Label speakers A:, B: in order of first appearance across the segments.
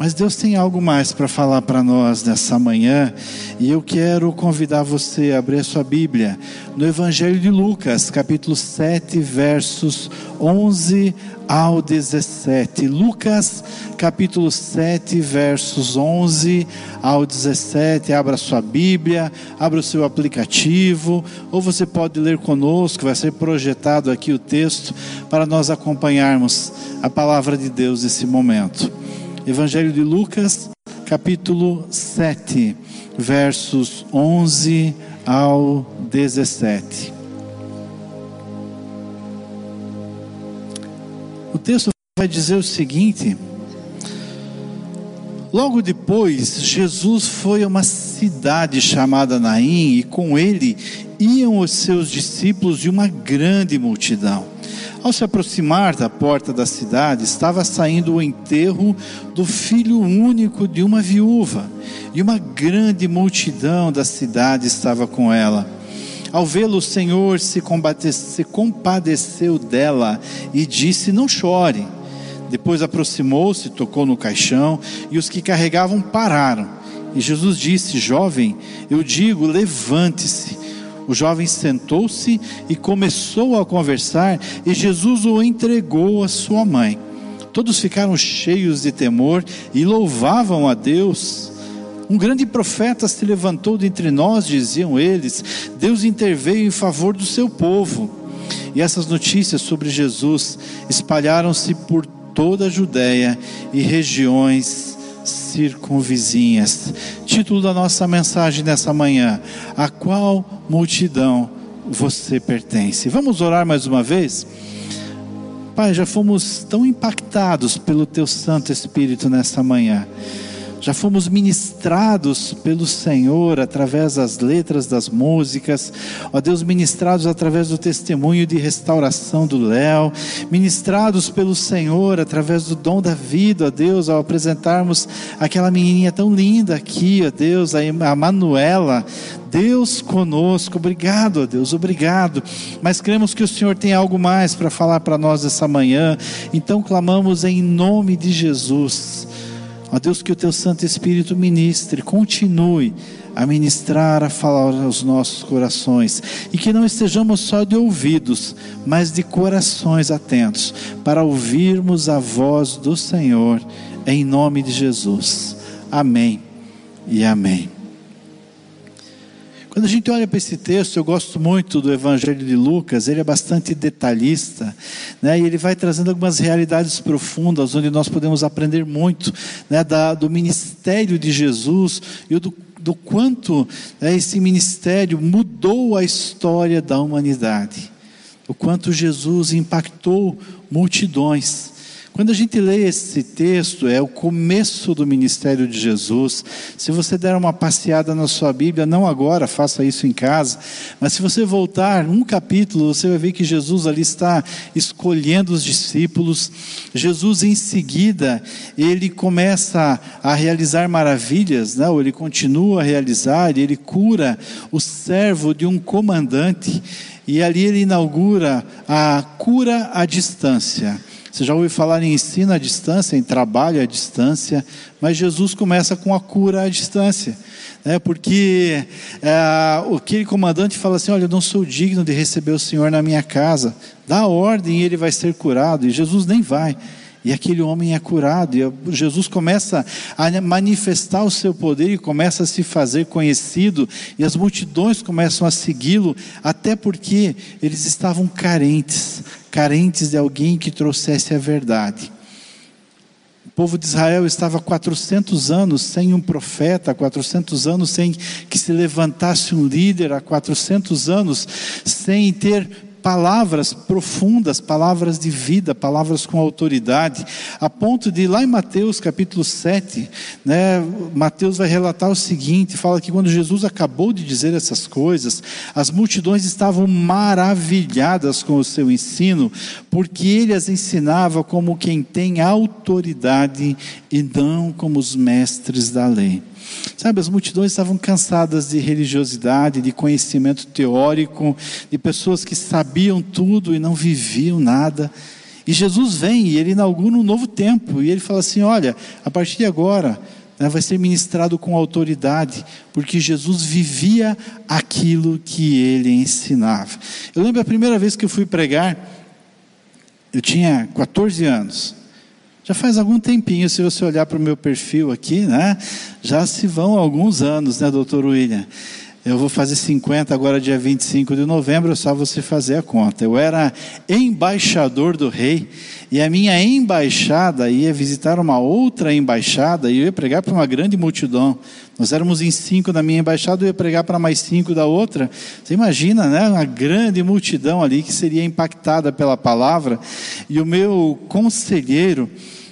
A: Mas Deus tem algo mais para falar para nós nessa manhã, e eu quero convidar você a abrir a sua Bíblia no Evangelho de Lucas, capítulo 7, versos 11 ao 17. Lucas, capítulo 7, versos 11 ao 17. Abra sua Bíblia, abra o seu aplicativo, ou você pode ler conosco, vai ser projetado aqui o texto para nós acompanharmos a palavra de Deus nesse momento. Evangelho de Lucas, capítulo 7, versos 11 ao 17. O texto vai dizer o seguinte: Logo depois, Jesus foi a uma cidade chamada Naim, e com ele iam os seus discípulos e uma grande multidão. Ao se aproximar da porta da cidade, estava saindo o enterro do filho único de uma viúva, e uma grande multidão da cidade estava com ela. Ao vê-lo, o Senhor se, se compadeceu dela e disse: Não chore. Depois aproximou-se, tocou no caixão, e os que carregavam pararam. E Jesus disse: Jovem, eu digo, levante-se. O jovem sentou-se e começou a conversar, e Jesus o entregou à sua mãe. Todos ficaram cheios de temor e louvavam a Deus. Um grande profeta se levantou dentre nós, diziam eles. Deus interveio em favor do seu povo. E essas notícias sobre Jesus espalharam-se por toda a Judéia e regiões circunvizinhas. Título da nossa mensagem nessa manhã: A qual multidão você pertence? Vamos orar mais uma vez? Pai, já fomos tão impactados pelo Teu Santo Espírito nessa manhã já fomos ministrados pelo Senhor através das letras das músicas, ó Deus, ministrados através do testemunho de restauração do Léo, ministrados pelo Senhor através do dom da vida, ó Deus, ao apresentarmos aquela menininha tão linda aqui, ó Deus, a Manuela, Deus conosco, obrigado, ó Deus, obrigado. Mas cremos que o Senhor tem algo mais para falar para nós essa manhã, então clamamos em nome de Jesus Ó Deus, que o teu Santo Espírito ministre, continue a ministrar, a falar aos nossos corações, e que não estejamos só de ouvidos, mas de corações atentos, para ouvirmos a voz do Senhor, em nome de Jesus. Amém e amém. Quando a gente olha para esse texto, eu gosto muito do Evangelho de Lucas, ele é bastante detalhista, né? e ele vai trazendo algumas realidades profundas, onde nós podemos aprender muito né? da, do ministério de Jesus e do, do quanto né, esse ministério mudou a história da humanidade, o quanto Jesus impactou multidões. Quando a gente lê esse texto, é o começo do ministério de Jesus. Se você der uma passeada na sua Bíblia, não agora, faça isso em casa, mas se você voltar um capítulo, você vai ver que Jesus ali está escolhendo os discípulos. Jesus, em seguida, ele começa a realizar maravilhas? Né? ele continua a realizar, ele cura o servo de um comandante, e ali ele inaugura a cura à distância. Você já ouviu falar em ensino à distância, em trabalho à distância, mas Jesus começa com a cura à distância. Né? Porque é, aquele comandante fala assim: Olha, eu não sou digno de receber o Senhor na minha casa. Dá ordem e ele vai ser curado. E Jesus nem vai. E aquele homem é curado, e Jesus começa a manifestar o seu poder e começa a se fazer conhecido, e as multidões começam a segui-lo, até porque eles estavam carentes carentes de alguém que trouxesse a verdade. O povo de Israel estava 400 anos sem um profeta, 400 anos sem que se levantasse um líder, há 400 anos sem ter palavras profundas, palavras de vida, palavras com autoridade, a ponto de lá em Mateus capítulo 7, né, Mateus vai relatar o seguinte, fala que quando Jesus acabou de dizer essas coisas, as multidões estavam maravilhadas com o seu ensino, porque ele as ensinava como quem tem autoridade e não como os mestres da lei. Sabe, as multidões estavam cansadas de religiosidade, de conhecimento teórico, de pessoas que sabiam tudo e não viviam nada. E Jesus vem e ele inaugura um novo tempo. E ele fala assim: olha, a partir de agora né, vai ser ministrado com autoridade, porque Jesus vivia aquilo que ele ensinava. Eu lembro a primeira vez que eu fui pregar, eu tinha 14 anos. Já faz algum tempinho, se você olhar para o meu perfil aqui, né? Já se vão alguns anos, né, doutor William? Eu vou fazer 50 agora, dia 25 de novembro, só você fazer a conta. Eu era embaixador do rei, e a minha embaixada ia visitar uma outra embaixada, e eu ia pregar para uma grande multidão. Nós éramos em cinco na minha embaixada, eu ia pregar para mais cinco da outra. Você imagina, né? Uma grande multidão ali que seria impactada pela palavra. E o meu conselheiro,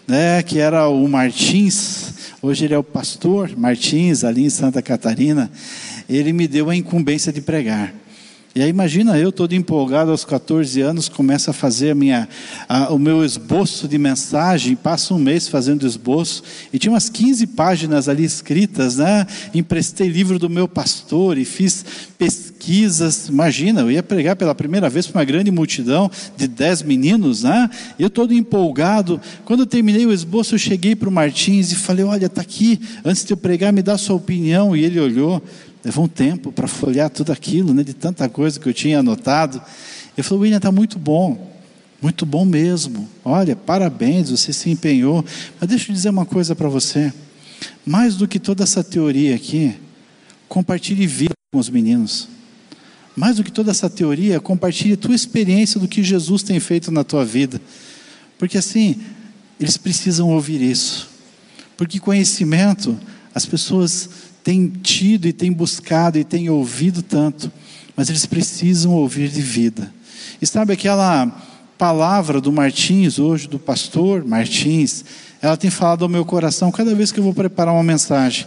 A: né, que era o Martins, hoje ele é o pastor Martins, ali em Santa Catarina ele me deu a incumbência de pregar. E aí imagina eu todo empolgado aos 14 anos, começo a fazer a minha, a, o meu esboço de mensagem, passo um mês fazendo esboço, e tinha umas 15 páginas ali escritas, né? Emprestei livro do meu pastor e fiz pesquisas. Imagina, eu ia pregar pela primeira vez para uma grande multidão de 10 meninos, né? Eu todo empolgado. Quando eu terminei o esboço, eu cheguei para o Martins e falei: Olha, está aqui, antes de eu pregar, me dá sua opinião. E ele olhou. Levou um tempo para folhear tudo aquilo, né, de tanta coisa que eu tinha anotado. Ele falou: William, está muito bom, muito bom mesmo. Olha, parabéns, você se empenhou. Mas deixa eu dizer uma coisa para você: mais do que toda essa teoria aqui, compartilhe vida com os meninos. Mais do que toda essa teoria, compartilhe tua experiência do que Jesus tem feito na tua vida. Porque assim, eles precisam ouvir isso. Porque conhecimento, as pessoas têm tido e têm buscado e têm ouvido tanto, mas eles precisam ouvir de vida. E sabe aquela palavra do Martins, hoje do pastor Martins, ela tem falado ao meu coração cada vez que eu vou preparar uma mensagem.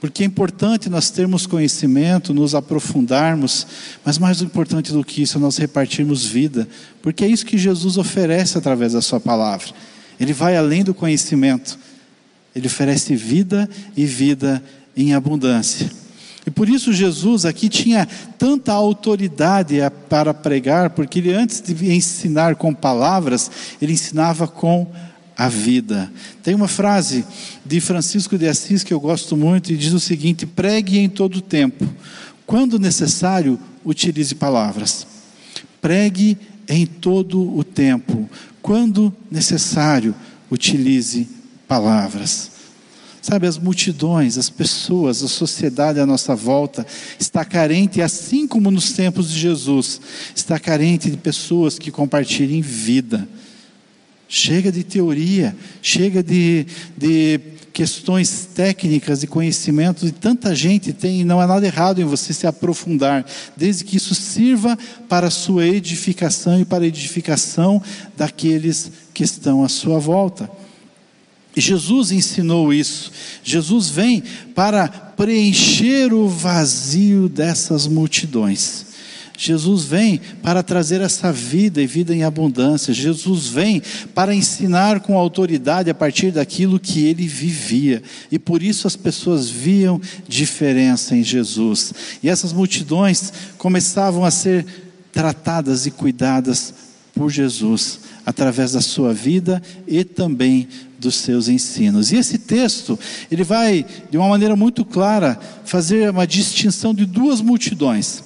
A: Porque é importante nós termos conhecimento, nos aprofundarmos, mas mais importante do que isso é nós repartirmos vida, porque é isso que Jesus oferece através da Sua palavra. Ele vai além do conhecimento, ele oferece vida e vida em abundância. E por isso Jesus aqui tinha tanta autoridade para pregar, porque ele antes de ensinar com palavras, ele ensinava com a vida. Tem uma frase de Francisco de Assis que eu gosto muito e diz o seguinte: pregue em todo tempo. Quando necessário, utilize palavras. Pregue em todo o tempo. Quando necessário, utilize palavras. Sabe, as multidões, as pessoas, a sociedade à nossa volta está carente, assim como nos tempos de Jesus, está carente de pessoas que compartilhem vida. Chega de teoria, chega de, de questões técnicas e conhecimentos, e tanta gente tem, e não há nada errado em você se aprofundar, desde que isso sirva para a sua edificação e para a edificação daqueles que estão à sua volta. Jesus ensinou isso. Jesus vem para preencher o vazio dessas multidões. Jesus vem para trazer essa vida e vida em abundância. Jesus vem para ensinar com autoridade a partir daquilo que ele vivia. E por isso as pessoas viam diferença em Jesus. E essas multidões começavam a ser tratadas e cuidadas por Jesus através da sua vida e também dos seus ensinos. E esse texto, ele vai de uma maneira muito clara fazer uma distinção de duas multidões.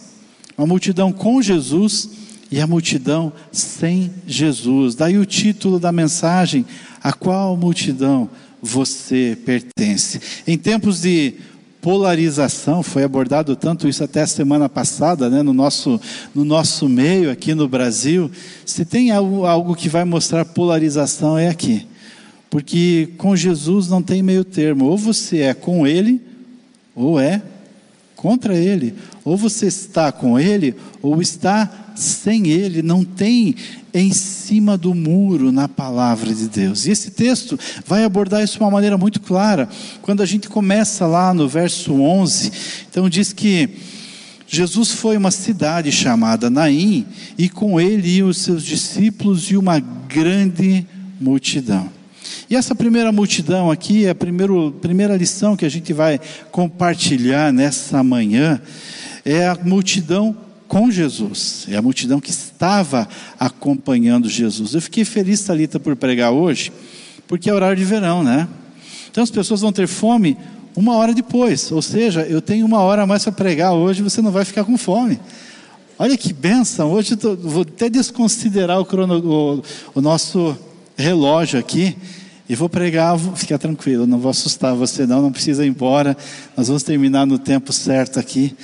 A: Uma multidão com Jesus e a multidão sem Jesus. Daí o título da mensagem: A qual multidão você pertence? Em tempos de polarização, foi abordado tanto isso até a semana passada, né, no, nosso, no nosso meio aqui no Brasil. Se tem algo, algo que vai mostrar polarização, é aqui. Porque com Jesus não tem meio termo, ou você é com Ele, ou é contra Ele. Ou você está com Ele, ou está sem Ele. Não tem em cima do muro na palavra de Deus. E esse texto vai abordar isso de uma maneira muito clara. Quando a gente começa lá no verso 11, então diz que Jesus foi uma cidade chamada Naim, e com ele iam os seus discípulos e uma grande multidão. E essa primeira multidão aqui, a primeiro, primeira lição que a gente vai compartilhar nessa manhã, é a multidão com Jesus, é a multidão que estava acompanhando Jesus. Eu fiquei feliz, Talita, por pregar hoje, porque é horário de verão, né? Então as pessoas vão ter fome uma hora depois, ou seja, eu tenho uma hora a mais para pregar hoje, você não vai ficar com fome. Olha que benção, hoje tô, vou até desconsiderar o, crono, o, o nosso relógio aqui, e vou pregar, fica tranquilo, não vou assustar você não, não precisa ir embora, nós vamos terminar no tempo certo aqui.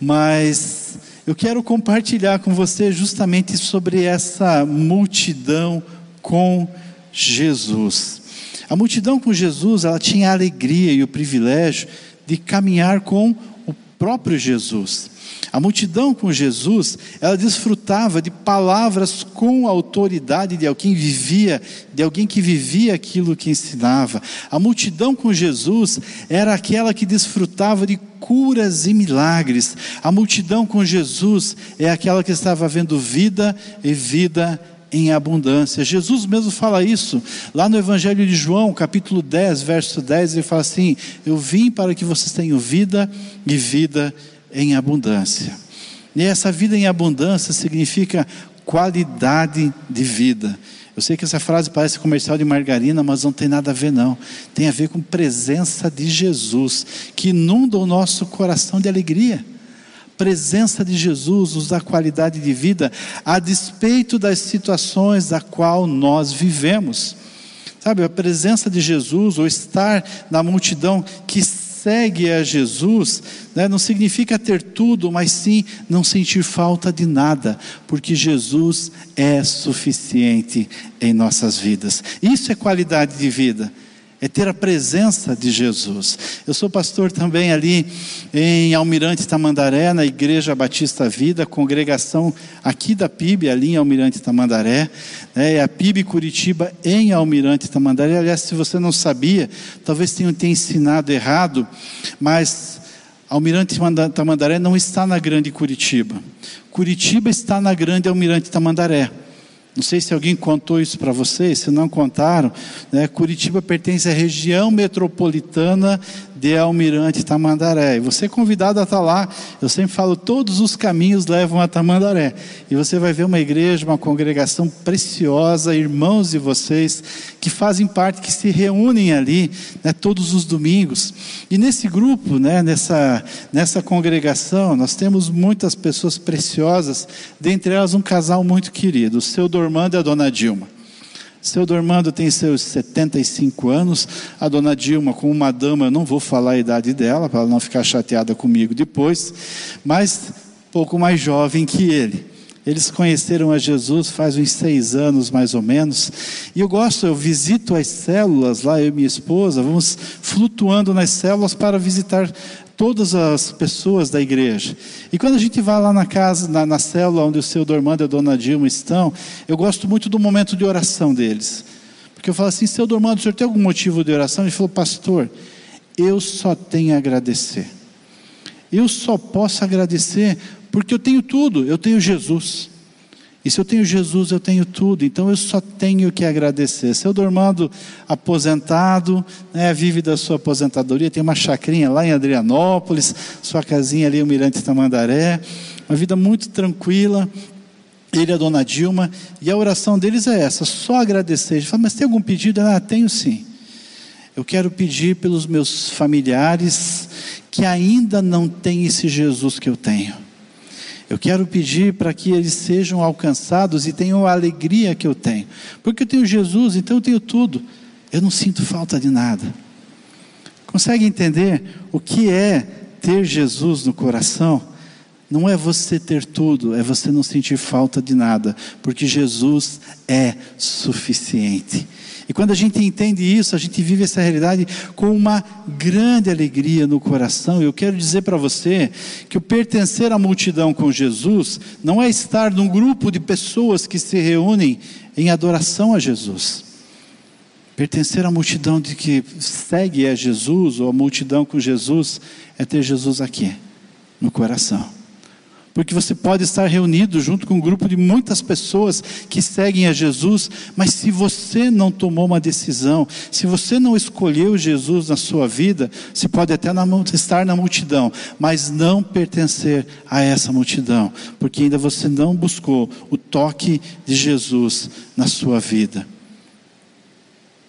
A: Mas eu quero compartilhar com você justamente sobre essa multidão com Jesus. A multidão com Jesus, ela tinha a alegria e o privilégio de caminhar com o próprio Jesus. A multidão com Jesus, ela desfrutava de palavras com autoridade de alguém vivia, de alguém que vivia aquilo que ensinava. A multidão com Jesus era aquela que desfrutava de curas e milagres. A multidão com Jesus é aquela que estava vendo vida e vida em abundância. Jesus mesmo fala isso lá no Evangelho de João, capítulo 10, verso 10, ele fala assim: Eu vim para que vocês tenham vida e vida em abundância. E essa vida em abundância significa qualidade de vida. Eu sei que essa frase parece comercial de margarina, mas não tem nada a ver, não. Tem a ver com presença de Jesus, que inunda o nosso coração de alegria. Presença de Jesus nos dá qualidade de vida, a despeito das situações da qual nós vivemos. Sabe, a presença de Jesus, ou estar na multidão que segue a Jesus, né, não significa ter tudo, mas sim não sentir falta de nada, porque Jesus é suficiente em nossas vidas. Isso é qualidade de vida é ter a presença de Jesus. Eu sou pastor também ali em Almirante Tamandaré, na Igreja Batista Vida, congregação aqui da PIB, ali em Almirante Tamandaré, né, é a PIB Curitiba em Almirante Tamandaré. Aliás, se você não sabia, talvez tenha te ensinado errado, mas Almirante Tamandaré não está na Grande Curitiba. Curitiba está na Grande Almirante Tamandaré. Não sei se alguém contou isso para vocês, se não contaram, né? Curitiba pertence à região metropolitana de Almirante Tamandaré. E você é convidado a estar lá. Eu sempre falo, todos os caminhos levam a Tamandaré. E você vai ver uma igreja, uma congregação preciosa, irmãos de vocês que fazem parte, que se reúnem ali, né, todos os domingos. E nesse grupo, né, nessa nessa congregação, nós temos muitas pessoas preciosas, dentre elas um casal muito querido, o seu Dormando e a dona Dilma. Seu Dormando tem seus 75 anos. A dona Dilma, como uma dama, eu não vou falar a idade dela, para ela não ficar chateada comigo depois, mas pouco mais jovem que ele. Eles conheceram a Jesus faz uns seis anos, mais ou menos. E eu gosto, eu visito as células lá, eu e minha esposa, vamos flutuando nas células para visitar todas as pessoas da igreja. E quando a gente vai lá na casa, na, na célula onde o seu Dormando e a dona Dilma estão, eu gosto muito do momento de oração deles. Porque eu falo assim, seu Dormando, o senhor tem algum motivo de oração? Ele falou, pastor, eu só tenho a agradecer. Eu só posso agradecer porque eu tenho tudo, eu tenho Jesus. E se eu tenho Jesus, eu tenho tudo, então eu só tenho que agradecer. Seu Dormando, aposentado, né, vive da sua aposentadoria, tem uma chacrinha lá em Adrianópolis, sua casinha ali, o Mirante Tamandaré, uma vida muito tranquila. Ele e a dona Dilma, e a oração deles é essa: só agradecer. Ele fala, mas tem algum pedido? Ah, tenho sim. Eu quero pedir pelos meus familiares que ainda não têm esse Jesus que eu tenho. Eu quero pedir para que eles sejam alcançados e tenham a alegria que eu tenho. Porque eu tenho Jesus, então eu tenho tudo. Eu não sinto falta de nada. Consegue entender o que é ter Jesus no coração? Não é você ter tudo, é você não sentir falta de nada, porque Jesus é suficiente. E quando a gente entende isso, a gente vive essa realidade com uma grande alegria no coração. Eu quero dizer para você que o pertencer à multidão com Jesus não é estar num grupo de pessoas que se reúnem em adoração a Jesus. Pertencer à multidão de que segue a Jesus, ou a multidão com Jesus, é ter Jesus aqui, no coração. Porque você pode estar reunido junto com um grupo de muitas pessoas que seguem a Jesus, mas se você não tomou uma decisão, se você não escolheu Jesus na sua vida, você pode até estar na multidão, mas não pertencer a essa multidão, porque ainda você não buscou o toque de Jesus na sua vida.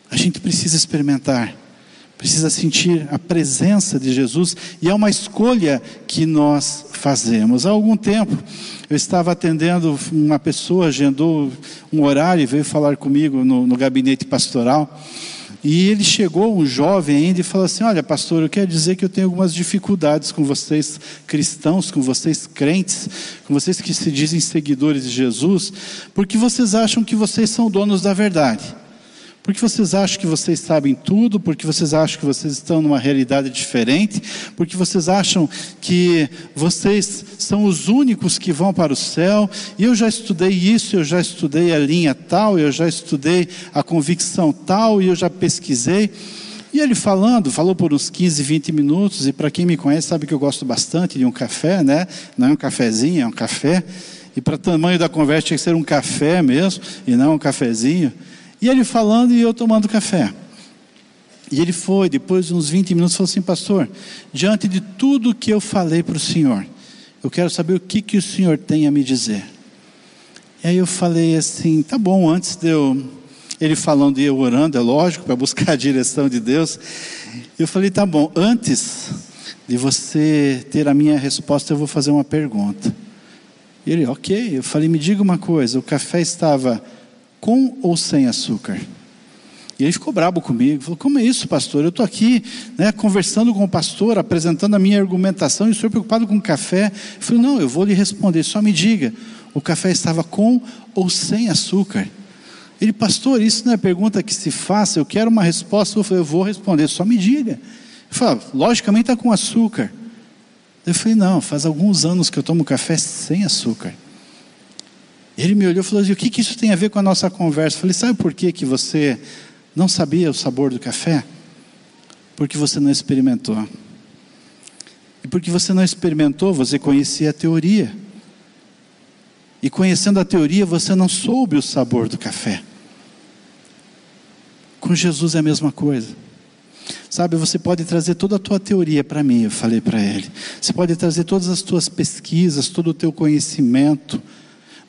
A: A gente precisa experimentar precisa sentir a presença de Jesus e é uma escolha que nós fazemos. Há algum tempo eu estava atendendo uma pessoa, agendou um horário e veio falar comigo no, no gabinete pastoral. E ele chegou, um jovem ainda, e falou assim: Olha, pastor, eu quero dizer que eu tenho algumas dificuldades com vocês cristãos, com vocês crentes, com vocês que se dizem seguidores de Jesus, porque vocês acham que vocês são donos da verdade. Porque vocês acham que vocês sabem tudo, porque vocês acham que vocês estão numa realidade diferente, porque vocês acham que vocês são os únicos que vão para o céu. E eu já estudei isso, eu já estudei a linha tal, eu já estudei a convicção tal, e eu já pesquisei. E ele falando, falou por uns 15, 20 minutos, e para quem me conhece sabe que eu gosto bastante de um café, né? Não é um cafezinho, é um café. E para tamanho da conversa tinha que ser um café mesmo, e não um cafezinho. E ele falando e eu tomando café. E ele foi, depois de uns 20 minutos, falou assim: Pastor, diante de tudo que eu falei para o senhor, eu quero saber o que, que o senhor tem a me dizer. E aí eu falei assim: Tá bom, antes de eu. Ele falando e eu orando, é lógico, para buscar a direção de Deus. Eu falei: Tá bom, antes de você ter a minha resposta, eu vou fazer uma pergunta. E ele, ok. Eu falei: Me diga uma coisa: o café estava com ou sem açúcar? E ele ficou bravo comigo, falou: Como é isso, pastor? Eu estou aqui né, conversando com o pastor, apresentando a minha argumentação, e o senhor preocupado com o café. Eu falei: Não, eu vou lhe responder, só me diga: o café estava com ou sem açúcar? Ele, pastor, isso não é pergunta que se faça, eu quero uma resposta. Eu falei: Eu vou responder, só me diga. Ele falou: Logicamente está com açúcar. Eu falei: Não, faz alguns anos que eu tomo café sem açúcar. Ele me olhou e falou assim: o que, que isso tem a ver com a nossa conversa? Eu falei: sabe por que, que você não sabia o sabor do café? Porque você não experimentou. E porque você não experimentou, você conhecia a teoria. E conhecendo a teoria, você não soube o sabor do café. Com Jesus é a mesma coisa. Sabe, você pode trazer toda a tua teoria para mim, eu falei para ele. Você pode trazer todas as tuas pesquisas, todo o teu conhecimento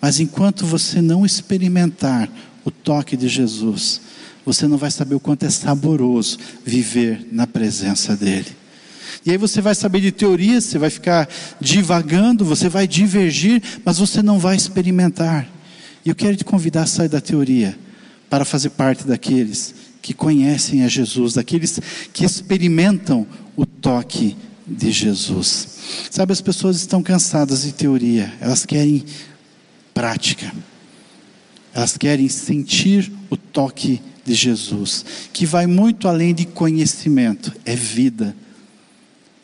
A: mas enquanto você não experimentar o toque de Jesus, você não vai saber o quanto é saboroso viver na presença dEle. E aí você vai saber de teoria, você vai ficar divagando, você vai divergir, mas você não vai experimentar. E eu quero te convidar a sair da teoria para fazer parte daqueles que conhecem a Jesus, daqueles que experimentam o toque de Jesus. Sabe, as pessoas estão cansadas de teoria, elas querem prática. Elas querem sentir o toque de Jesus, que vai muito além de conhecimento, é vida.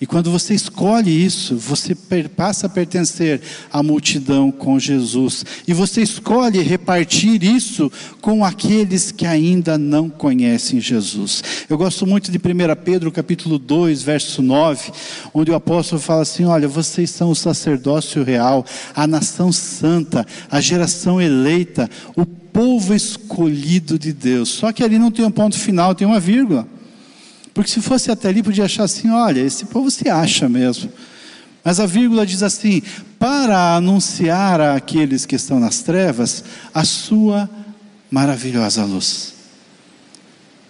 A: E quando você escolhe isso, você passa a pertencer à multidão com Jesus. E você escolhe repartir isso com aqueles que ainda não conhecem Jesus. Eu gosto muito de 1 Pedro capítulo 2, verso 9, onde o apóstolo fala assim: olha, vocês são o sacerdócio real, a nação santa, a geração eleita, o povo escolhido de Deus. Só que ali não tem um ponto final, tem uma vírgula. Porque se fosse até ali, podia achar assim: olha, esse povo se acha mesmo. Mas a vírgula diz assim: para anunciar àqueles que estão nas trevas a sua maravilhosa luz.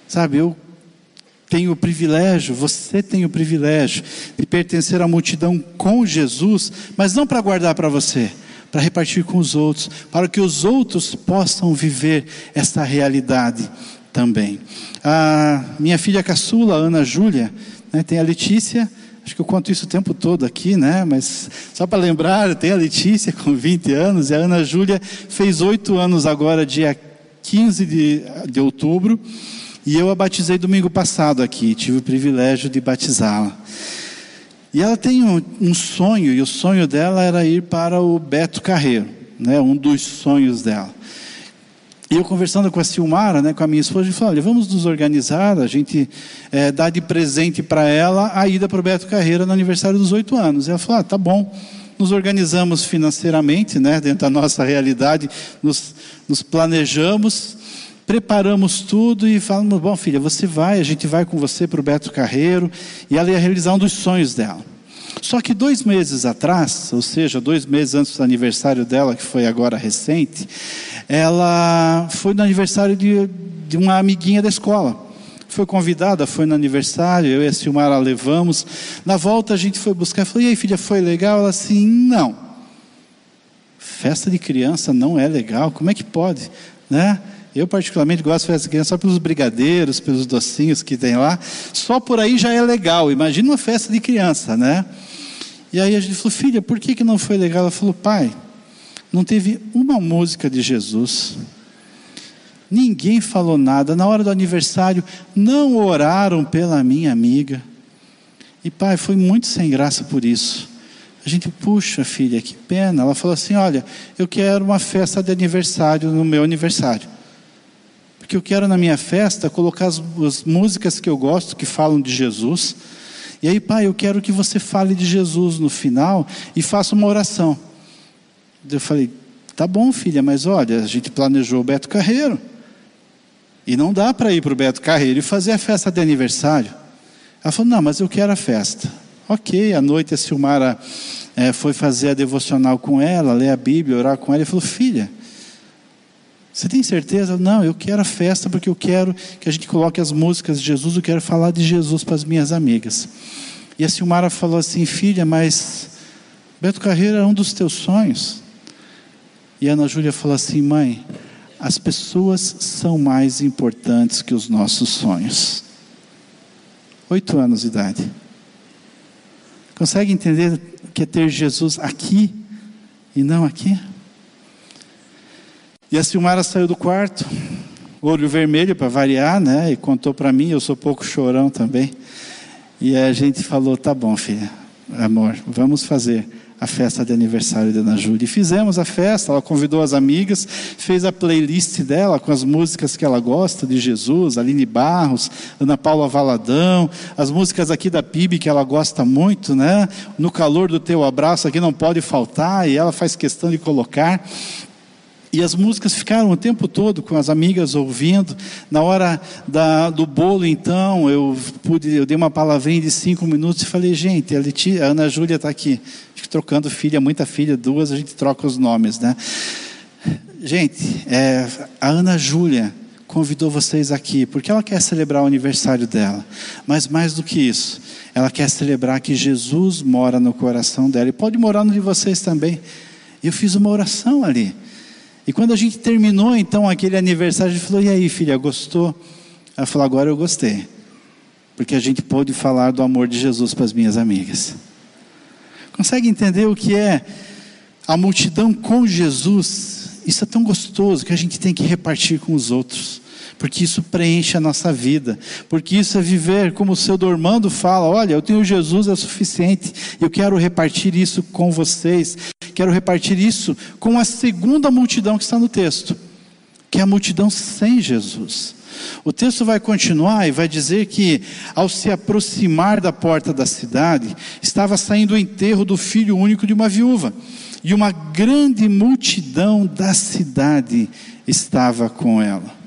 A: Sabe, eu tenho o privilégio, você tem o privilégio de pertencer à multidão com Jesus, mas não para guardar para você, para repartir com os outros, para que os outros possam viver essa realidade também. A minha filha caçula, Ana Júlia, né, tem a Letícia, acho que eu conto isso o tempo todo aqui, né? Mas só para lembrar, tem a Letícia com 20 anos e a Ana Júlia fez 8 anos agora, dia 15 de, de outubro. E eu a batizei domingo passado aqui, tive o privilégio de batizá-la. E ela tem um, um, sonho, e o sonho dela era ir para o Beto Carreiro, né, um dos sonhos dela. E eu conversando com a Silmara, né, com a minha esposa, gente falou, olha, vamos nos organizar, a gente é, dá de presente para ela a ida para o Beto Carreira no aniversário dos oito anos. E ela falou, ah, tá bom. nos organizamos financeiramente, né, dentro da nossa realidade, nos, nos planejamos, preparamos tudo e falamos: bom, filha, você vai, a gente vai com você para o Beto Carreiro, e ela ia realizar um dos sonhos dela. Só que dois meses atrás, ou seja, dois meses antes do aniversário dela, que foi agora recente, ela foi no aniversário de, de uma amiguinha da escola. Foi convidada, foi no aniversário, eu e a Silmara levamos. Na volta a gente foi buscar, falou, e aí filha, foi legal? Ela assim, não. Festa de criança não é legal, como é que pode? Né? Eu particularmente gosto de festa de criança só pelos brigadeiros, pelos docinhos que tem lá. Só por aí já é legal. Imagina uma festa de criança, né? E aí a gente falou, filha, por que, que não foi legal? Ela falou, pai, não teve uma música de Jesus. Ninguém falou nada. Na hora do aniversário, não oraram pela minha amiga. E pai, foi muito sem graça por isso. A gente, puxa, filha, que pena. Ela falou assim: olha, eu quero uma festa de aniversário no meu aniversário. Porque eu quero na minha festa colocar as, as músicas que eu gosto, que falam de Jesus e aí, pai, eu quero que você fale de Jesus no final e faça uma oração. Eu falei, tá bom, filha, mas olha, a gente planejou o Beto Carreiro. E não dá para ir para o Beto Carreiro e fazer a festa de aniversário. Ela falou, não, mas eu quero a festa. Ok, à noite a Silmara é, foi fazer a devocional com ela, ler a Bíblia, orar com ela, e falou, filha, você tem certeza? Não, eu quero a festa porque eu quero que a gente coloque as músicas de Jesus, eu quero falar de Jesus para as minhas amigas. E a Silmara falou assim: Filha, mas Beto Carreiro era um dos teus sonhos. E a Ana Júlia falou assim: Mãe, as pessoas são mais importantes que os nossos sonhos. Oito anos de idade. Consegue entender o que é ter Jesus aqui e não aqui? E a Silmara saiu do quarto, olho vermelho para variar, né? E contou para mim, eu sou pouco chorão também. E a gente falou: tá bom, filha, amor, vamos fazer a festa de aniversário da Ana Júlia. E fizemos a festa, ela convidou as amigas, fez a playlist dela com as músicas que ela gosta de Jesus, Aline Barros, Ana Paula Valadão, as músicas aqui da PIB que ela gosta muito, né? No calor do teu abraço aqui não pode faltar, e ela faz questão de colocar. E as músicas ficaram o tempo todo com as amigas ouvindo. Na hora da, do bolo, então, eu pude, eu dei uma palavrinha de cinco minutos e falei, gente, a, a Ana Júlia está aqui. Fico trocando filha, muita filha, duas, a gente troca os nomes, né? Gente, é, a Ana Júlia convidou vocês aqui porque ela quer celebrar o aniversário dela. Mas mais do que isso, ela quer celebrar que Jesus mora no coração dela e pode morar no de vocês também. Eu fiz uma oração ali. E quando a gente terminou então aquele aniversário, a gente falou: E aí, filha, gostou? Ela falou: Agora eu gostei. Porque a gente pôde falar do amor de Jesus para as minhas amigas. Consegue entender o que é a multidão com Jesus? Isso é tão gostoso que a gente tem que repartir com os outros porque isso preenche a nossa vida, porque isso é viver como o seu Dormando fala: olha, eu tenho Jesus, é suficiente, eu quero repartir isso com vocês, quero repartir isso com a segunda multidão que está no texto, que é a multidão sem Jesus. O texto vai continuar e vai dizer que, ao se aproximar da porta da cidade, estava saindo o enterro do filho único de uma viúva, e uma grande multidão da cidade estava com ela.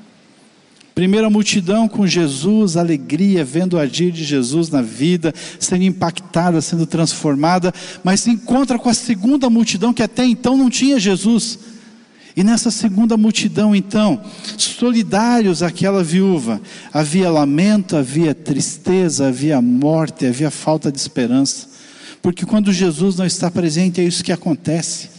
A: Primeira multidão com Jesus, alegria, vendo o agir de Jesus na vida, sendo impactada, sendo transformada, mas se encontra com a segunda multidão que até então não tinha Jesus. E nessa segunda multidão, então, solidários àquela viúva, havia lamento, havia tristeza, havia morte, havia falta de esperança. Porque quando Jesus não está presente, é isso que acontece.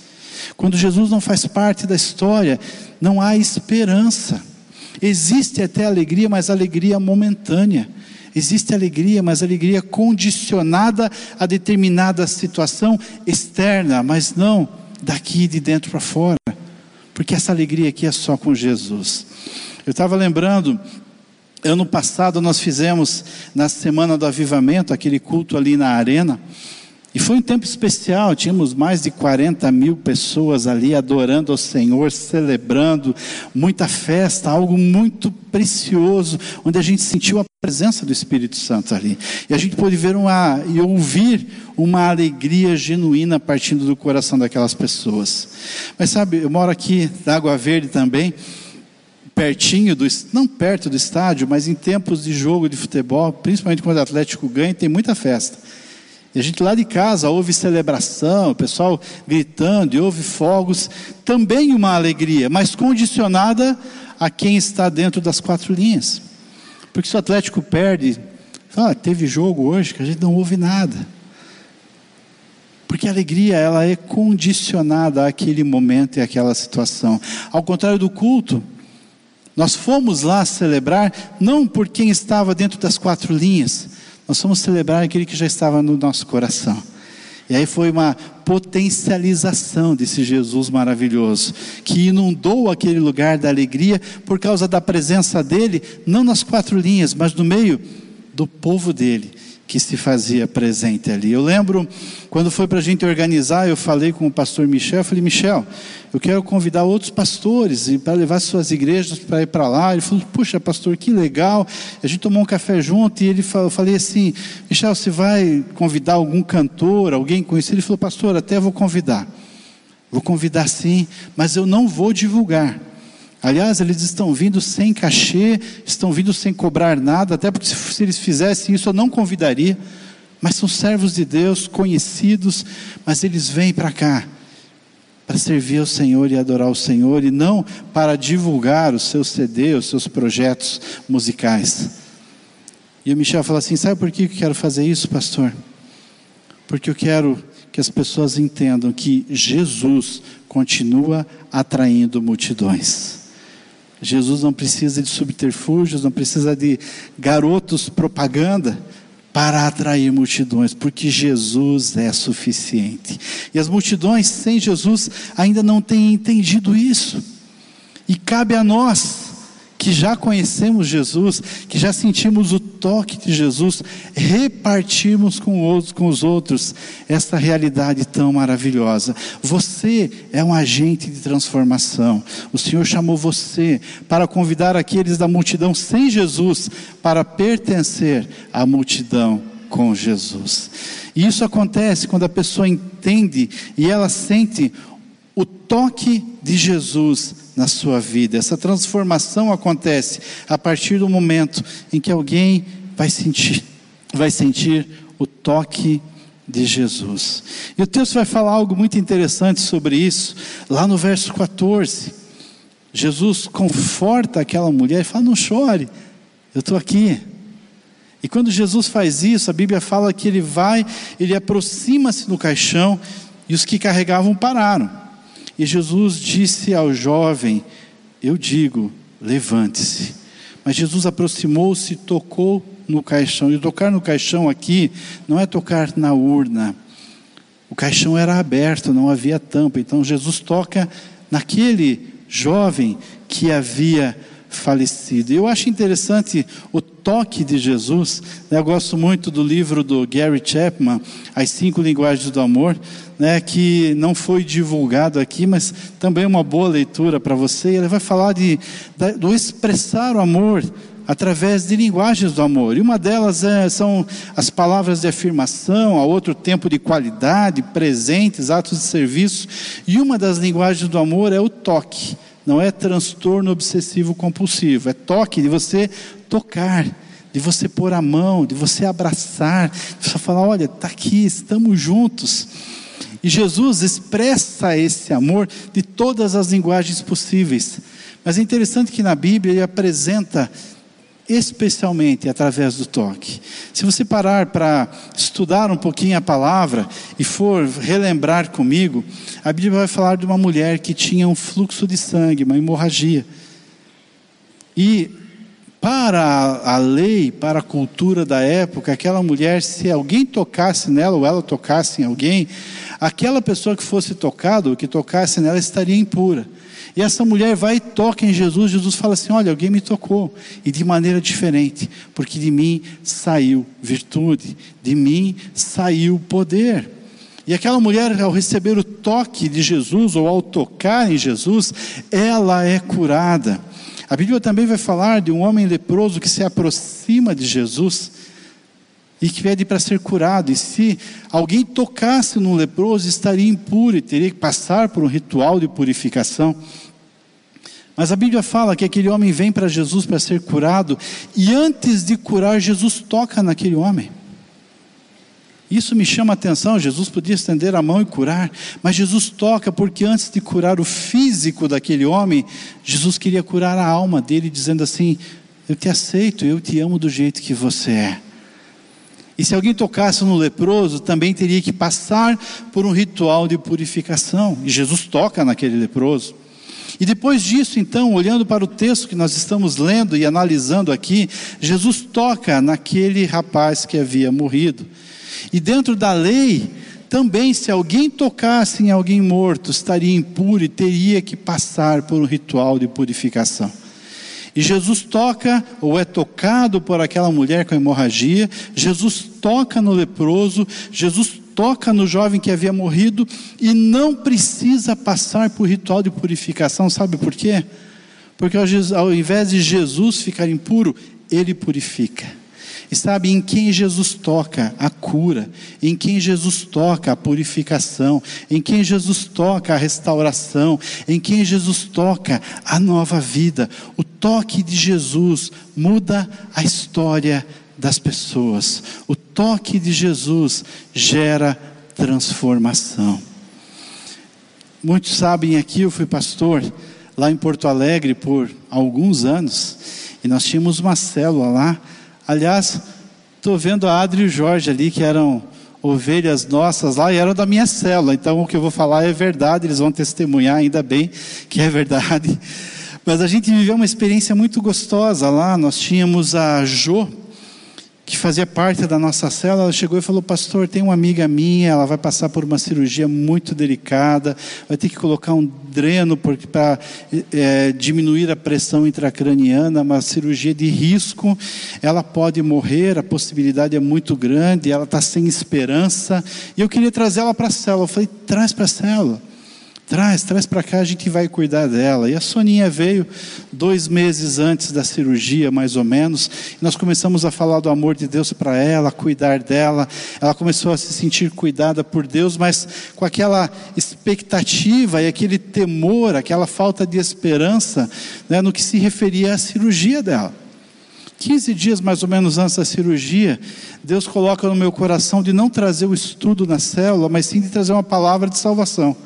A: Quando Jesus não faz parte da história, não há esperança. Existe até alegria, mas alegria momentânea. Existe alegria, mas alegria condicionada a determinada situação externa, mas não daqui de dentro para fora. Porque essa alegria aqui é só com Jesus. Eu estava lembrando, ano passado nós fizemos, na semana do avivamento, aquele culto ali na arena. E foi um tempo especial, tínhamos mais de 40 mil pessoas ali adorando ao Senhor, celebrando, muita festa, algo muito precioso, onde a gente sentiu a presença do Espírito Santo ali. E a gente pôde ver uma, e ouvir uma alegria genuína partindo do coração daquelas pessoas. Mas sabe, eu moro aqui na Água Verde também, pertinho do, não perto do estádio, mas em tempos de jogo de futebol, principalmente quando o Atlético ganha, tem muita festa. E a gente lá de casa ouve celebração, o pessoal gritando e ouve fogos, também uma alegria, mas condicionada a quem está dentro das quatro linhas. Porque se o Atlético perde, ah, teve jogo hoje que a gente não ouve nada. Porque a alegria ela é condicionada àquele momento e àquela situação. Ao contrário do culto, nós fomos lá celebrar não por quem estava dentro das quatro linhas, nós fomos celebrar aquele que já estava no nosso coração. E aí foi uma potencialização desse Jesus maravilhoso, que inundou aquele lugar da alegria por causa da presença dele, não nas quatro linhas, mas no meio do povo dele que se fazia presente ali. Eu lembro quando foi para a gente organizar, eu falei com o pastor Michel, eu falei, Michel, eu quero convidar outros pastores para levar suas igrejas para ir para lá. Ele falou, puxa, pastor, que legal. A gente tomou um café junto e ele falou, eu falei assim, Michel, você vai convidar algum cantor, alguém conhecido? Ele falou, pastor, até vou convidar. Vou convidar sim, mas eu não vou divulgar. Aliás, eles estão vindo sem cachê, estão vindo sem cobrar nada, até porque se, eles fizessem isso eu não convidaria. Mas são servos de Deus, conhecidos, mas eles vêm para cá para servir ao Senhor e adorar o Senhor e não para divulgar o seu CD, os seus projetos musicais. E o Michel falou assim: Sabe por que eu quero fazer isso, pastor? Porque eu quero que as pessoas entendam que Jesus continua atraindo multidões. Jesus não precisa de subterfúgios, não precisa de garotos propaganda para atrair multidões, porque Jesus é suficiente. E as multidões sem Jesus ainda não têm entendido isso. E cabe a nós que já conhecemos Jesus, que já sentimos o toque de Jesus, repartimos com, com os outros esta realidade tão maravilhosa. Você é um agente de transformação. O Senhor chamou você para convidar aqueles da multidão sem Jesus para pertencer à multidão com Jesus. E isso acontece quando a pessoa entende e ela sente o toque de Jesus na sua vida. Essa transformação acontece a partir do momento em que alguém vai sentir, vai sentir o toque de Jesus. E o texto vai falar algo muito interessante sobre isso, lá no verso 14. Jesus conforta aquela mulher e fala: Não chore, eu estou aqui. E quando Jesus faz isso, a Bíblia fala que ele vai, ele aproxima-se do caixão e os que carregavam pararam. E Jesus disse ao jovem: Eu digo, levante-se. Mas Jesus aproximou-se e tocou no caixão. E tocar no caixão aqui não é tocar na urna. O caixão era aberto, não havia tampa. Então Jesus toca naquele jovem que havia falecido. Eu acho interessante o toque de Jesus. Eu gosto muito do livro do Gary Chapman, As Cinco Linguagens do Amor né, que não foi divulgado aqui, mas também é uma boa leitura para você. Ele vai falar de, do expressar o amor através de linguagens do amor. E uma delas é, são as palavras de afirmação, a outro tempo de qualidade, presentes, atos de serviço. E uma das linguagens do amor é o toque. Não é transtorno obsessivo compulsivo, é toque de você tocar de você pôr a mão, de você abraçar, de você falar: olha, está aqui, estamos juntos. E Jesus expressa esse amor de todas as linguagens possíveis. Mas é interessante que na Bíblia ele apresenta especialmente através do toque. Se você parar para estudar um pouquinho a palavra e for relembrar comigo, a Bíblia vai falar de uma mulher que tinha um fluxo de sangue, uma hemorragia. E para a lei, para a cultura da época, aquela mulher, se alguém tocasse nela ou ela tocasse em alguém, aquela pessoa que fosse tocada, ou que tocasse nela, estaria impura. E essa mulher vai e toca em Jesus. Jesus fala assim: Olha, alguém me tocou, e de maneira diferente, porque de mim saiu virtude, de mim saiu poder. E aquela mulher, ao receber o toque de Jesus, ou ao tocar em Jesus, ela é curada. A Bíblia também vai falar de um homem leproso que se aproxima de Jesus e que pede para ser curado. E se alguém tocasse no leproso, estaria impuro e teria que passar por um ritual de purificação. Mas a Bíblia fala que aquele homem vem para Jesus para ser curado, e antes de curar, Jesus toca naquele homem. Isso me chama a atenção. Jesus podia estender a mão e curar, mas Jesus toca porque antes de curar o físico daquele homem, Jesus queria curar a alma dele, dizendo assim: Eu te aceito, eu te amo do jeito que você é. E se alguém tocasse no leproso, também teria que passar por um ritual de purificação. E Jesus toca naquele leproso. E depois disso, então, olhando para o texto que nós estamos lendo e analisando aqui, Jesus toca naquele rapaz que havia morrido. E dentro da lei, também, se alguém tocasse em alguém morto, estaria impuro e teria que passar por um ritual de purificação. E Jesus toca, ou é tocado por aquela mulher com hemorragia, Jesus toca no leproso, Jesus toca no jovem que havia morrido e não precisa passar por ritual de purificação, sabe por quê? Porque ao invés de Jesus ficar impuro, ele purifica. E sabe, em quem Jesus toca a cura, em quem Jesus toca a purificação, em quem Jesus toca a restauração, em quem Jesus toca a nova vida. O toque de Jesus muda a história das pessoas. O toque de Jesus gera transformação. Muitos sabem aqui, eu fui pastor lá em Porto Alegre por alguns anos, e nós tínhamos uma célula lá. Aliás, estou vendo a Adri e o Jorge ali, que eram ovelhas nossas lá e eram da minha célula. Então o que eu vou falar é verdade, eles vão testemunhar, ainda bem que é verdade. Mas a gente viveu uma experiência muito gostosa lá. Nós tínhamos a Jo, que fazia parte da nossa cela, ela chegou e falou: Pastor, tem uma amiga minha, ela vai passar por uma cirurgia muito delicada, vai ter que colocar um dreno para é, diminuir a pressão intracraniana, uma cirurgia de risco. Ela pode morrer, a possibilidade é muito grande, ela está sem esperança. E eu queria trazer ela para a célula. Eu falei: Traz para a célula. Traz, traz para cá, a gente vai cuidar dela. E a Soninha veio dois meses antes da cirurgia, mais ou menos, e nós começamos a falar do amor de Deus para ela, cuidar dela. Ela começou a se sentir cuidada por Deus, mas com aquela expectativa e aquele temor, aquela falta de esperança né, no que se referia à cirurgia dela. 15 dias mais ou menos antes da cirurgia, Deus coloca no meu coração de não trazer o estudo na célula, mas sim de trazer uma palavra de salvação.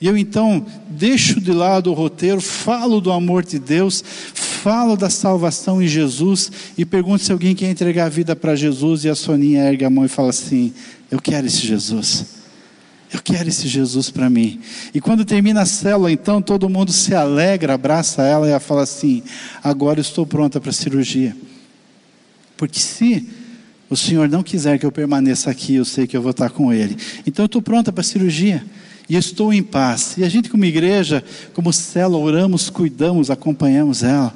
A: E eu então deixo de lado o roteiro, falo do amor de Deus, falo da salvação em Jesus e pergunto se alguém quer entregar a vida para Jesus e a Soninha ergue a mão e fala assim: Eu quero esse Jesus. Eu quero esse Jesus para mim. E quando termina a célula, então todo mundo se alegra, abraça ela e ela fala assim: Agora estou pronta para a cirurgia. Porque se o Senhor não quiser que eu permaneça aqui, eu sei que eu vou estar com Ele. Então eu estou pronta para a cirurgia e estou em paz. E a gente, como igreja, como célula, oramos, cuidamos, acompanhamos ela.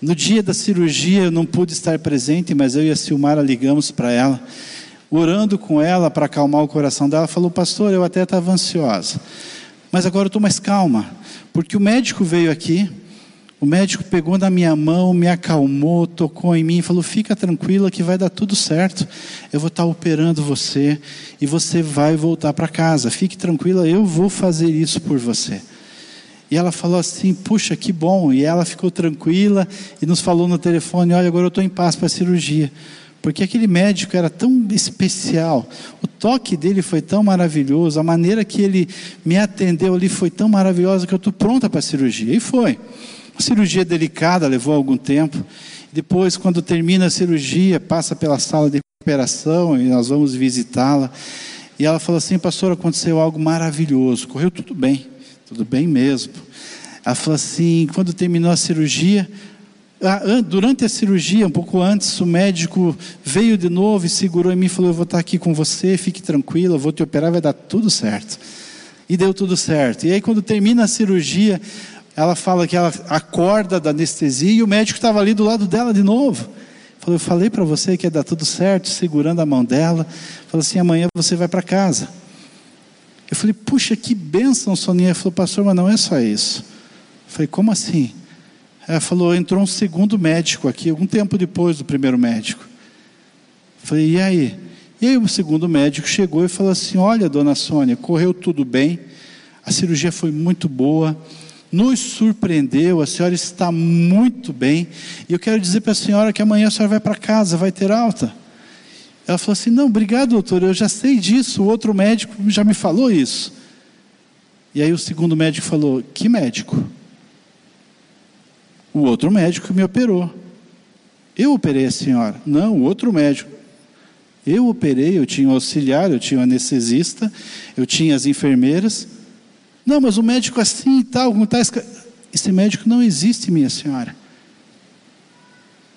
A: No dia da cirurgia eu não pude estar presente, mas eu e a Silmara ligamos para ela, orando com ela para acalmar o coração dela. Falou, pastor, eu até estava ansiosa, mas agora eu estou mais calma, porque o médico veio aqui o médico pegou na minha mão, me acalmou, tocou em mim e falou: Fica tranquila que vai dar tudo certo. Eu vou estar operando você e você vai voltar para casa. Fique tranquila, eu vou fazer isso por você. E ela falou assim: Puxa, que bom. E ela ficou tranquila e nos falou no telefone: Olha, agora eu estou em paz para a cirurgia. Porque aquele médico era tão especial, o toque dele foi tão maravilhoso, a maneira que ele me atendeu ali foi tão maravilhosa que eu estou pronta para a cirurgia. E foi. Uma cirurgia delicada, levou algum tempo. Depois, quando termina a cirurgia, passa pela sala de recuperação e nós vamos visitá-la. E ela falou assim: Pastor, aconteceu algo maravilhoso. Correu tudo bem, tudo bem mesmo. Ela falou assim: quando terminou a cirurgia, durante a cirurgia, um pouco antes, o médico veio de novo e segurou em mim e falou: Eu vou estar aqui com você, fique tranquila, vou te operar, vai dar tudo certo. E deu tudo certo. E aí, quando termina a cirurgia, ela fala que ela acorda da anestesia e o médico estava ali do lado dela de novo. Falou, eu falei para você que ia dar tudo certo, segurando a mão dela. Falou assim, amanhã você vai para casa. Eu falei, puxa, que bênção, Soninha. Ela falou, pastor, mas não é só isso. Eu falei, como assim? Ela falou, entrou um segundo médico aqui, algum tempo depois do primeiro médico. Eu falei, e aí? E aí o segundo médico chegou e falou assim: Olha, dona Sônia, correu tudo bem, a cirurgia foi muito boa, nos surpreendeu, a senhora está muito bem, e eu quero dizer para a senhora que amanhã a senhora vai para casa, vai ter alta. Ela falou assim: Não, obrigado, doutor, eu já sei disso, o outro médico já me falou isso. E aí o segundo médico falou: Que médico? O outro médico me operou. Eu operei a senhora. Não, o outro médico. Eu operei, eu tinha um auxiliar, eu tinha um anestesista, eu tinha as enfermeiras. Não, mas o médico assim e tal, como está Esse médico não existe, minha senhora.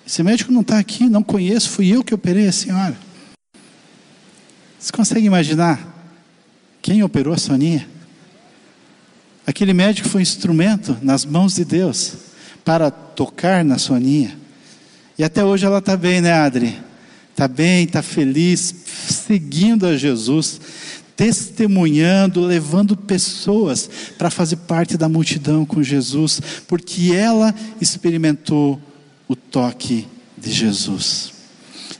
A: Esse médico não está aqui, não conheço, fui eu que operei a senhora. Você consegue imaginar quem operou a Soninha? Aquele médico foi um instrumento nas mãos de Deus para tocar na Soninha. E até hoje ela está bem, né, Adri? está bem, está feliz, seguindo a Jesus, testemunhando, levando pessoas para fazer parte da multidão com Jesus, porque ela experimentou o toque de Jesus.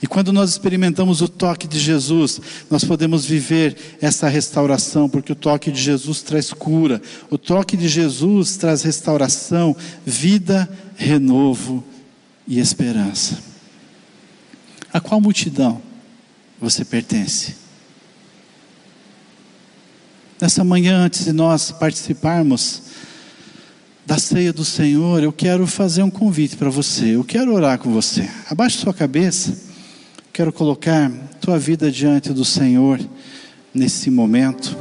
A: E quando nós experimentamos o toque de Jesus, nós podemos viver essa restauração, porque o toque de Jesus traz cura, o toque de Jesus traz restauração, vida, renovo e esperança. A qual multidão você pertence? Nessa manhã, antes de nós participarmos da ceia do Senhor, eu quero fazer um convite para você. Eu quero orar com você. Abaixe sua cabeça. Quero colocar tua vida diante do Senhor nesse momento.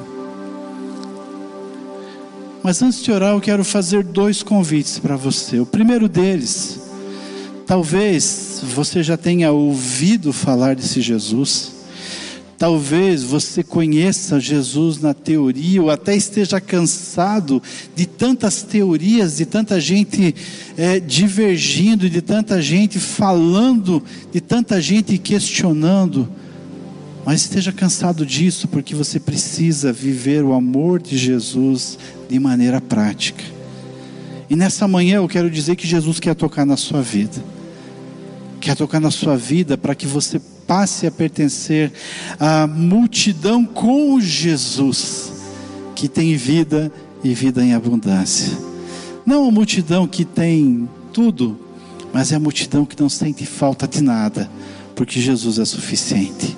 A: Mas antes de orar, eu quero fazer dois convites para você. O primeiro deles Talvez você já tenha ouvido falar desse Jesus. Talvez você conheça Jesus na teoria, ou até esteja cansado de tantas teorias, de tanta gente é, divergindo, de tanta gente falando, de tanta gente questionando. Mas esteja cansado disso, porque você precisa viver o amor de Jesus de maneira prática. E nessa manhã eu quero dizer que Jesus quer tocar na sua vida quer tocar na sua vida para que você passe a pertencer à multidão com Jesus, que tem vida e vida em abundância. Não a multidão que tem tudo, mas é a multidão que não sente falta de nada, porque Jesus é suficiente.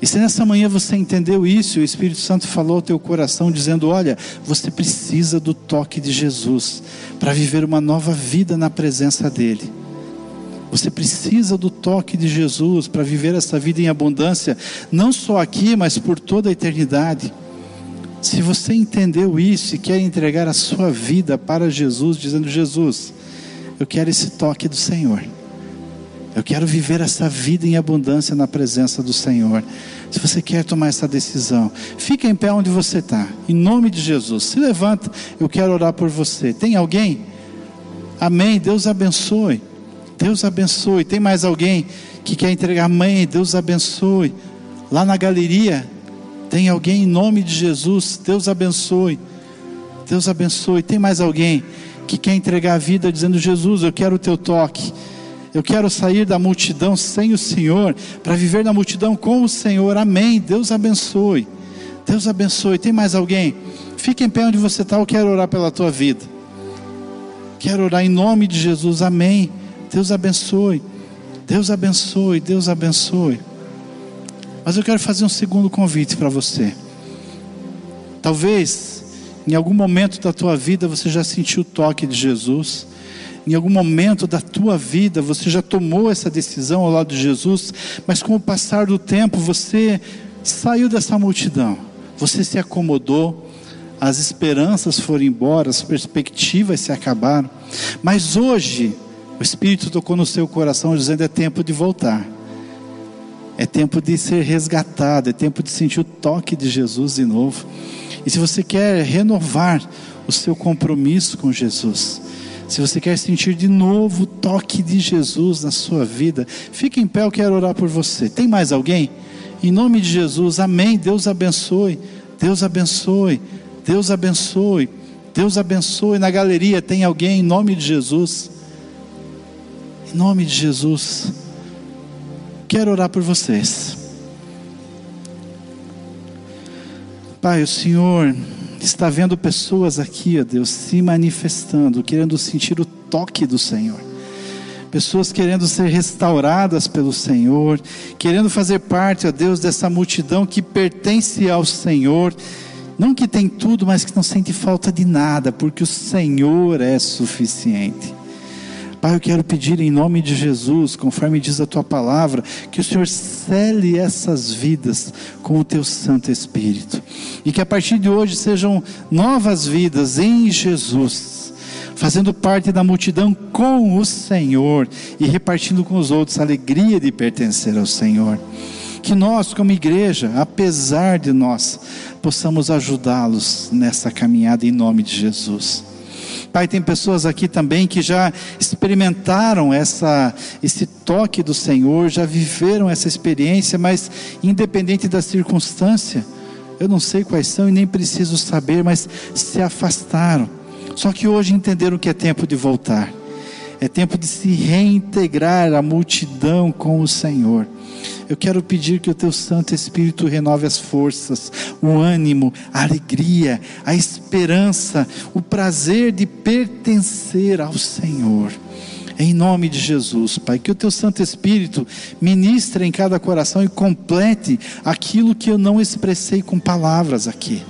A: E se nessa manhã você entendeu isso, o Espírito Santo falou ao teu coração, dizendo: Olha, você precisa do toque de Jesus para viver uma nova vida na presença dEle. Você precisa do toque de Jesus para viver essa vida em abundância, não só aqui, mas por toda a eternidade. Se você entendeu isso e quer entregar a sua vida para Jesus, dizendo: Jesus, eu quero esse toque do Senhor. Eu quero viver essa vida em abundância na presença do Senhor. Se você quer tomar essa decisão, fica em pé onde você está, em nome de Jesus. Se levanta, eu quero orar por você. Tem alguém? Amém. Deus abençoe. Deus abençoe. Tem mais alguém que quer entregar? Mãe, Deus abençoe. Lá na galeria, tem alguém em nome de Jesus? Deus abençoe. Deus abençoe. Tem mais alguém que quer entregar a vida dizendo: Jesus, eu quero o teu toque. Eu quero sair da multidão sem o Senhor, para viver na multidão com o Senhor. Amém. Deus abençoe. Deus abençoe. Tem mais alguém? Fique em pé onde você está. Eu quero orar pela tua vida. Quero orar em nome de Jesus. Amém. Deus abençoe. Deus abençoe, Deus abençoe. Mas eu quero fazer um segundo convite para você. Talvez em algum momento da tua vida você já sentiu o toque de Jesus. Em algum momento da tua vida você já tomou essa decisão ao lado de Jesus, mas com o passar do tempo você saiu dessa multidão. Você se acomodou, as esperanças foram embora, as perspectivas se acabaram. Mas hoje o Espírito tocou no seu coração dizendo: é tempo de voltar. É tempo de ser resgatado, é tempo de sentir o toque de Jesus de novo. E se você quer renovar o seu compromisso com Jesus, se você quer sentir de novo o toque de Jesus na sua vida, fique em pé, eu quero orar por você. Tem mais alguém? Em nome de Jesus, amém. Deus abençoe. Deus abençoe, Deus abençoe, Deus abençoe. Na galeria tem alguém em nome de Jesus. Em nome de Jesus. Quero orar por vocês. Pai, o Senhor está vendo pessoas aqui, ó Deus, se manifestando, querendo sentir o toque do Senhor. Pessoas querendo ser restauradas pelo Senhor, querendo fazer parte, ó Deus, dessa multidão que pertence ao Senhor, não que tem tudo, mas que não sente falta de nada, porque o Senhor é suficiente. Pai, eu quero pedir em nome de Jesus, conforme diz a tua palavra, que o Senhor cele essas vidas com o teu Santo Espírito. E que a partir de hoje sejam novas vidas em Jesus, fazendo parte da multidão com o Senhor e repartindo com os outros a alegria de pertencer ao Senhor. Que nós, como igreja, apesar de nós, possamos ajudá-los nessa caminhada em nome de Jesus. Pai, tem pessoas aqui também que já experimentaram essa, esse toque do Senhor, já viveram essa experiência, mas independente da circunstância, eu não sei quais são e nem preciso saber, mas se afastaram. Só que hoje entenderam que é tempo de voltar, é tempo de se reintegrar à multidão com o Senhor. Eu quero pedir que o teu Santo Espírito renove as forças, o ânimo, a alegria, a esperança, o prazer de pertencer ao Senhor. Em nome de Jesus, Pai, que o teu Santo Espírito ministre em cada coração e complete aquilo que eu não expressei com palavras aqui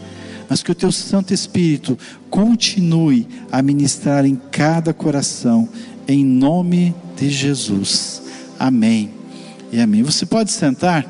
A: mas que o teu Santo Espírito continue a ministrar em cada coração, em nome de Jesus. Amém e amém. Você pode sentar.